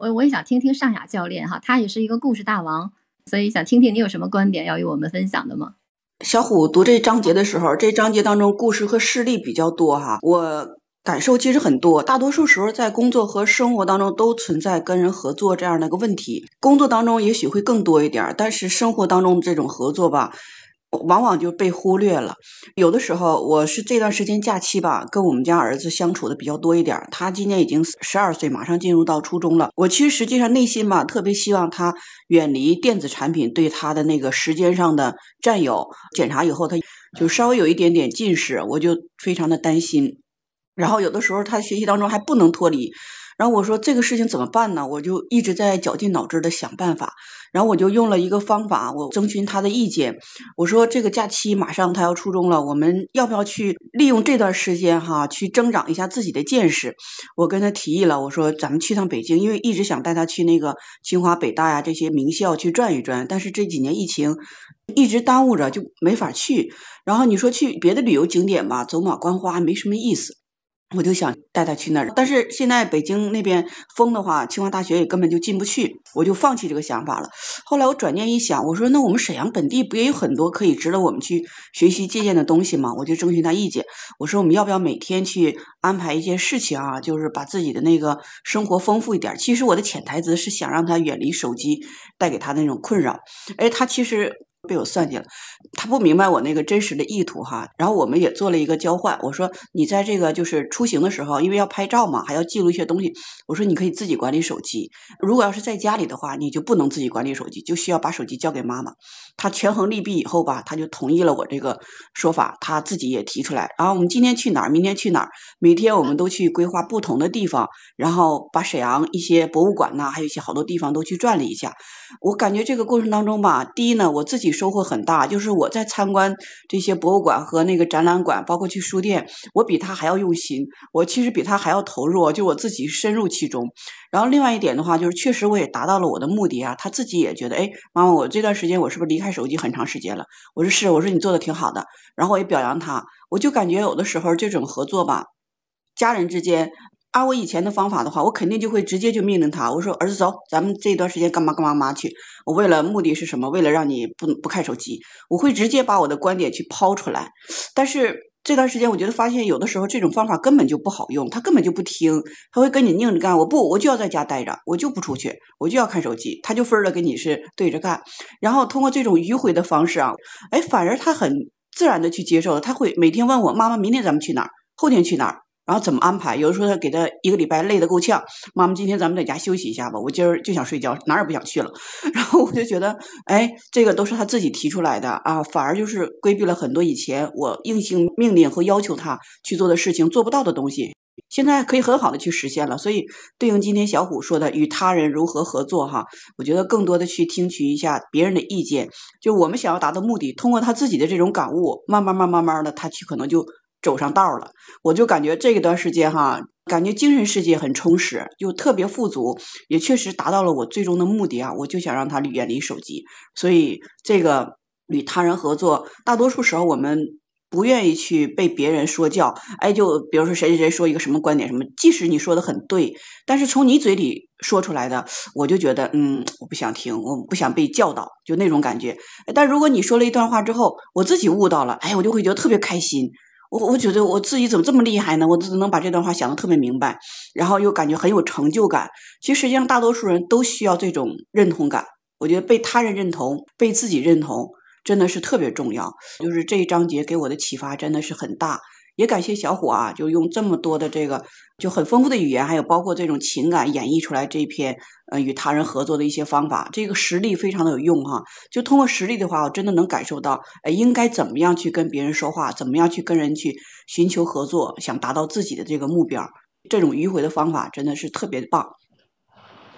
我我也想听听尚雅教练哈，他也是一个故事大王，所以想听听你有什么观点要与我们分享的吗？小虎读这章节的时候，这章节当中故事和事例比较多哈，我感受其实很多。大多数时候在工作和生活当中都存在跟人合作这样的一个问题，工作当中也许会更多一点，但是生活当中这种合作吧。往往就被忽略了。有的时候，我是这段时间假期吧，跟我们家儿子相处的比较多一点。他今年已经十二岁，马上进入到初中了。我其实实际上内心吧，特别希望他远离电子产品对他的那个时间上的占有。检查以后，他就稍微有一点点近视，我就非常的担心。然后有的时候他学习当中还不能脱离。然后我说这个事情怎么办呢？我就一直在绞尽脑汁的想办法。然后我就用了一个方法，我征询他的意见。我说这个假期马上他要初中了，我们要不要去利用这段时间哈，去增长一下自己的见识？我跟他提议了，我说咱们去趟北京，因为一直想带他去那个清华、北大呀这些名校去转一转，但是这几年疫情一直耽误着，就没法去。然后你说去别的旅游景点吧，走马观花没什么意思。我就想带他去那儿，但是现在北京那边封的话，清华大学也根本就进不去，我就放弃这个想法了。后来我转念一想，我说那我们沈阳本地不也有很多可以值得我们去学习借鉴的东西吗？我就征询他意见，我说我们要不要每天去安排一件事情啊，就是把自己的那个生活丰富一点。其实我的潜台词是想让他远离手机带给他那种困扰。哎，他其实。被我算计了，他不明白我那个真实的意图哈。然后我们也做了一个交换，我说你在这个就是出行的时候，因为要拍照嘛，还要记录一些东西。我说你可以自己管理手机，如果要是在家里的话，你就不能自己管理手机，就需要把手机交给妈妈。他权衡利弊以后吧，他就同意了我这个说法，他自己也提出来。然后我们今天去哪儿，明天去哪儿，每天我们都去规划不同的地方，然后把沈阳一些博物馆呐，还有一些好多地方都去转了一下。我感觉这个过程当中吧，第一呢，我自己收获很大，就是我在参观这些博物馆和那个展览馆，包括去书店，我比他还要用心，我其实比他还要投入，就我自己深入其中。然后另外一点的话，就是确实我也达到了我的目的啊，他自己也觉得，哎，妈妈，我这段时间我是不是离开手机很长时间了？我说是，我说你做的挺好的，然后我也表扬他，我就感觉有的时候这种合作吧，家人之间。按我以前的方法的话，我肯定就会直接就命令他，我说儿子走，咱们这段时间干嘛干嘛嘛去。我为了目的是什么？为了让你不不看手机，我会直接把我的观点去抛出来。但是这段时间，我觉得发现有的时候这种方法根本就不好用，他根本就不听，他会跟你拧着干。我不，我就要在家待着，我就不出去，我就要看手机，他就分了跟你是对着干。然后通过这种迂回的方式啊，哎，反而他很自然的去接受了。他会每天问我妈妈，明天咱们去哪儿？后天去哪儿？然后怎么安排？有的时候他给他一个礼拜累得够呛，妈妈今天咱们在家休息一下吧，我今儿就想睡觉，哪儿也不想去了。然后我就觉得，哎，这个都是他自己提出来的啊，反而就是规避了很多以前我硬性命令和要求他去做的事情做不到的东西，现在可以很好的去实现了。所以对应今天小虎说的与他人如何合作哈，我觉得更多的去听取一下别人的意见，就我们想要达到目的，通过他自己的这种感悟，慢慢慢慢慢的他去可能就。走上道了，我就感觉这一段时间哈，感觉精神世界很充实，就特别富足，也确实达到了我最终的目的啊！我就想让他远离手机，所以这个与他人合作，大多数时候我们不愿意去被别人说教。哎，就比如说谁谁谁说一个什么观点什么，即使你说的很对，但是从你嘴里说出来的，我就觉得嗯，我不想听，我不想被教导，就那种感觉。但如果你说了一段话之后，我自己悟到了，哎，我就会觉得特别开心。我我觉得我自己怎么这么厉害呢？我都能把这段话想的特别明白，然后又感觉很有成就感。其实实际上大多数人都需要这种认同感。我觉得被他人认同、被自己认同，真的是特别重要。就是这一章节给我的启发真的是很大。也感谢小虎啊，就用这么多的这个就很丰富的语言，还有包括这种情感演绎出来这篇呃与他人合作的一些方法，这个实力非常的有用哈。就通过实力的话，我真的能感受到，哎，应该怎么样去跟别人说话，怎么样去跟人去寻求合作，想达到自己的这个目标，这种迂回的方法真的是特别棒。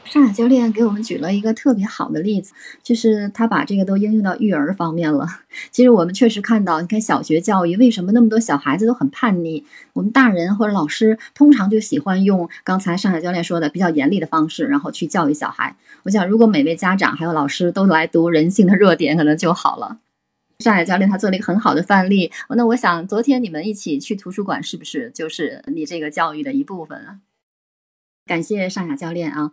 上海教练给我们举了一个特别好的例子，就是他把这个都应用到育儿方面了。其实我们确实看到，你看小学教育为什么那么多小孩子都很叛逆？我们大人或者老师通常就喜欢用刚才上海教练说的比较严厉的方式，然后去教育小孩。我想，如果每位家长还有老师都来读《人性的弱点》，可能就好了。上海教练他做了一个很好的范例。那我想，昨天你们一起去图书馆，是不是就是你这个教育的一部分啊？感谢上海教练啊！